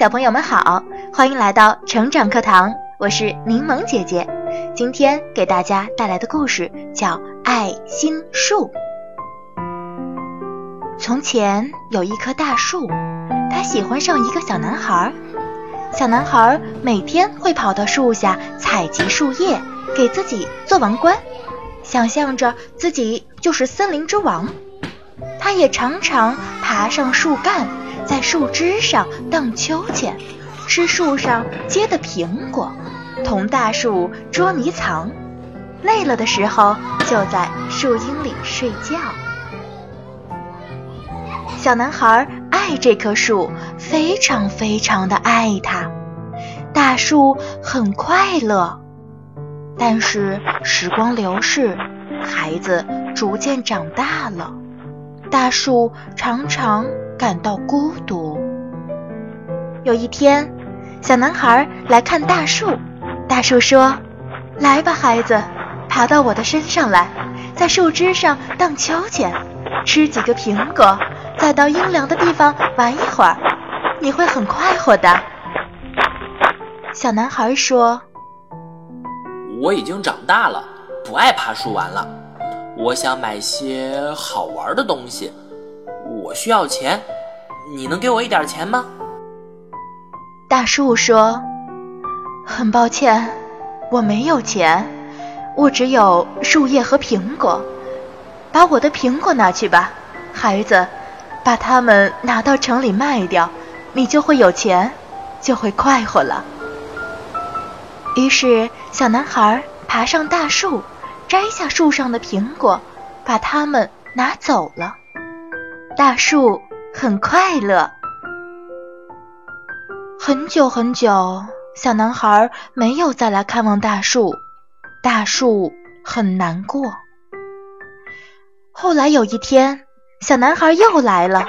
小朋友们好，欢迎来到成长课堂，我是柠檬姐姐。今天给大家带来的故事叫《爱心树》。从前有一棵大树，它喜欢上一个小男孩。小男孩每天会跑到树下采集树叶，给自己做王冠，想象着自己就是森林之王。他也常常爬上树干，在树枝上荡秋千，吃树上结的苹果，同大树捉迷藏。累了的时候，就在树荫里睡觉。小男孩爱这棵树，非常非常的爱它。大树很快乐，但是时光流逝，孩子逐渐长大了。大树常常感到孤独。有一天，小男孩来看大树。大树说：“来吧，孩子，爬到我的身上来，在树枝上荡秋千，吃几个苹果，再到阴凉的地方玩一会儿，你会很快活的。”小男孩说：“我已经长大了，不爱爬树玩了。”我想买些好玩的东西，我需要钱，你能给我一点钱吗？大树说：“很抱歉，我没有钱，我只有树叶和苹果。把我的苹果拿去吧，孩子，把它们拿到城里卖掉，你就会有钱，就会快活了。”于是，小男孩爬上大树。摘下树上的苹果，把它们拿走了。大树很快乐。很久很久，小男孩没有再来看望大树，大树很难过。后来有一天，小男孩又来了，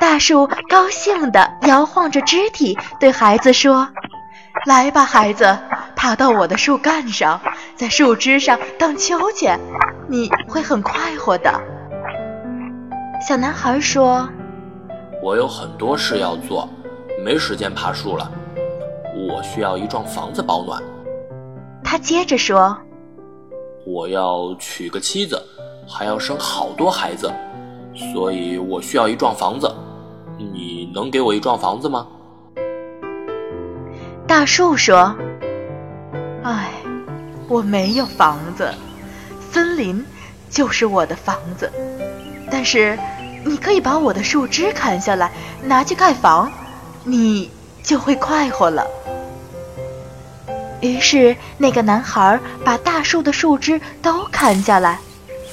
大树高兴地摇晃着肢体，对孩子说：“来吧，孩子。”爬到我的树干上，在树枝上荡秋千，你会很快活的。小男孩说：“我有很多事要做，没时间爬树了。我需要一幢房子保暖。”他接着说：“我要娶个妻子，还要生好多孩子，所以我需要一幢房子。你能给我一幢房子吗？”大树说。我没有房子，森林就是我的房子。但是你可以把我的树枝砍下来，拿去盖房，你就会快活了。于是那个男孩把大树的树枝都砍下来，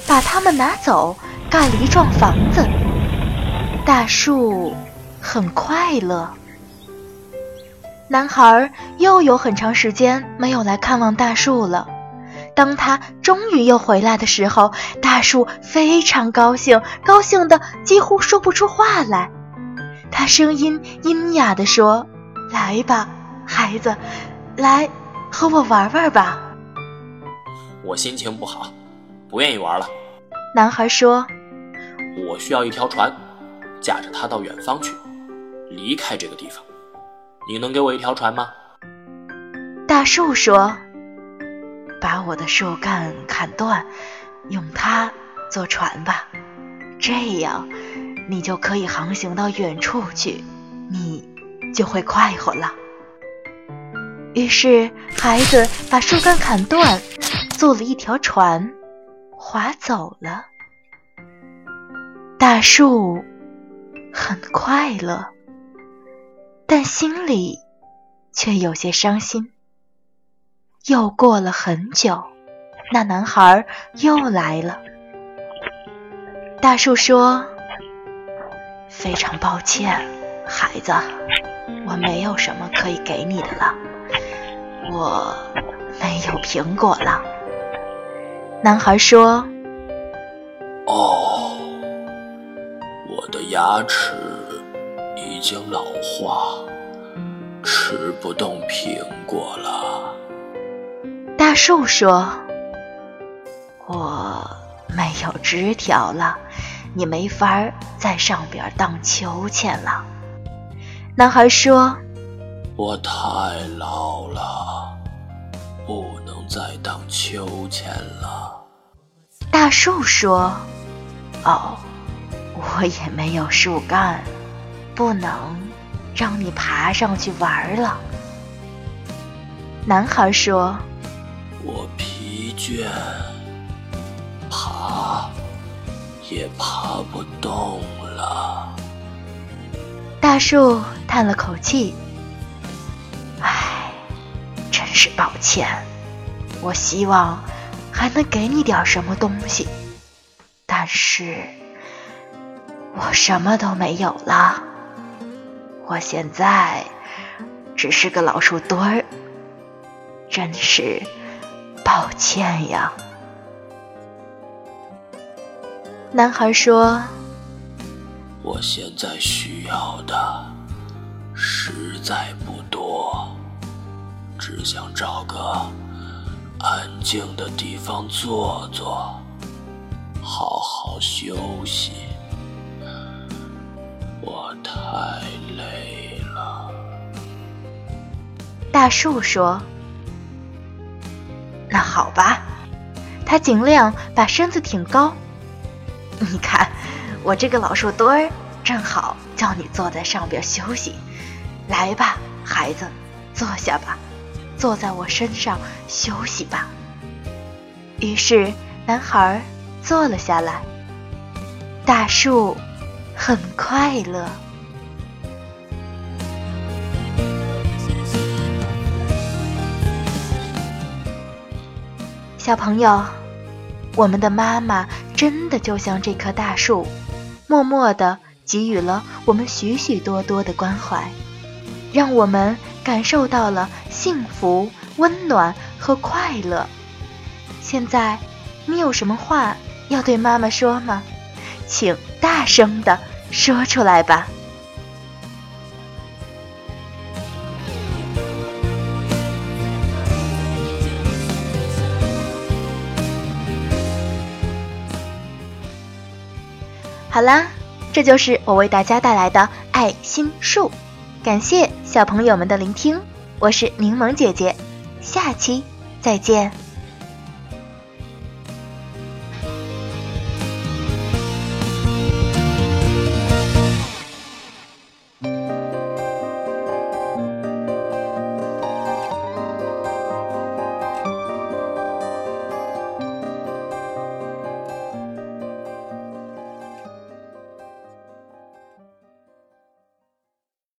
把它们拿走，盖了一幢房子。大树很快乐。男孩又有很长时间没有来看望大树了。当他终于又回来的时候，大树非常高兴，高兴的几乎说不出话来。他声音阴哑地说：“来吧，孩子，来和我玩玩吧。”我心情不好，不愿意玩了。男孩说：“我需要一条船，驾着它到远方去，离开这个地方。”你能给我一条船吗？大树说：“把我的树干砍断，用它做船吧，这样你就可以航行到远处去，你就会快活了。”于是孩子把树干砍断，做了一条船，划走了。大树很快乐。但心里却有些伤心。又过了很久，那男孩又来了。大树说：“非常抱歉，孩子，我没有什么可以给你的了。我没有苹果了。”男孩说：“哦，我的牙齿。”已经老化，吃不动苹果了。大树说：“我没有枝条了，你没法在上边荡秋千了。”男孩说：“我太老了，不能再荡秋千了。大树说：“哦，我也没有树干，不能让你爬上去玩了。”男孩说：“我疲倦，爬也爬不动了。”大树叹了口气：“唉，真是抱歉。我希望还能给你点什么东西，但是我什么都没有了。我现在只是个老树墩儿，真是抱歉呀。”男孩说。我现在需要的实在不多，只想找个安静的地方坐坐，好好休息。我太大树说：“那好吧。”他尽量把身子挺高。你看。我这个老树墩儿正好叫你坐在上边休息，来吧，孩子，坐下吧，坐在我身上休息吧。于是男孩坐了下来，大树很快乐。小朋友，我们的妈妈真的就像这棵大树。默默地给予了我们许许多多的关怀，让我们感受到了幸福、温暖和快乐。现在，你有什么话要对妈妈说吗？请大声地说出来吧。好啦，这就是我为大家带来的爱心树，感谢小朋友们的聆听，我是柠檬姐姐，下期再见。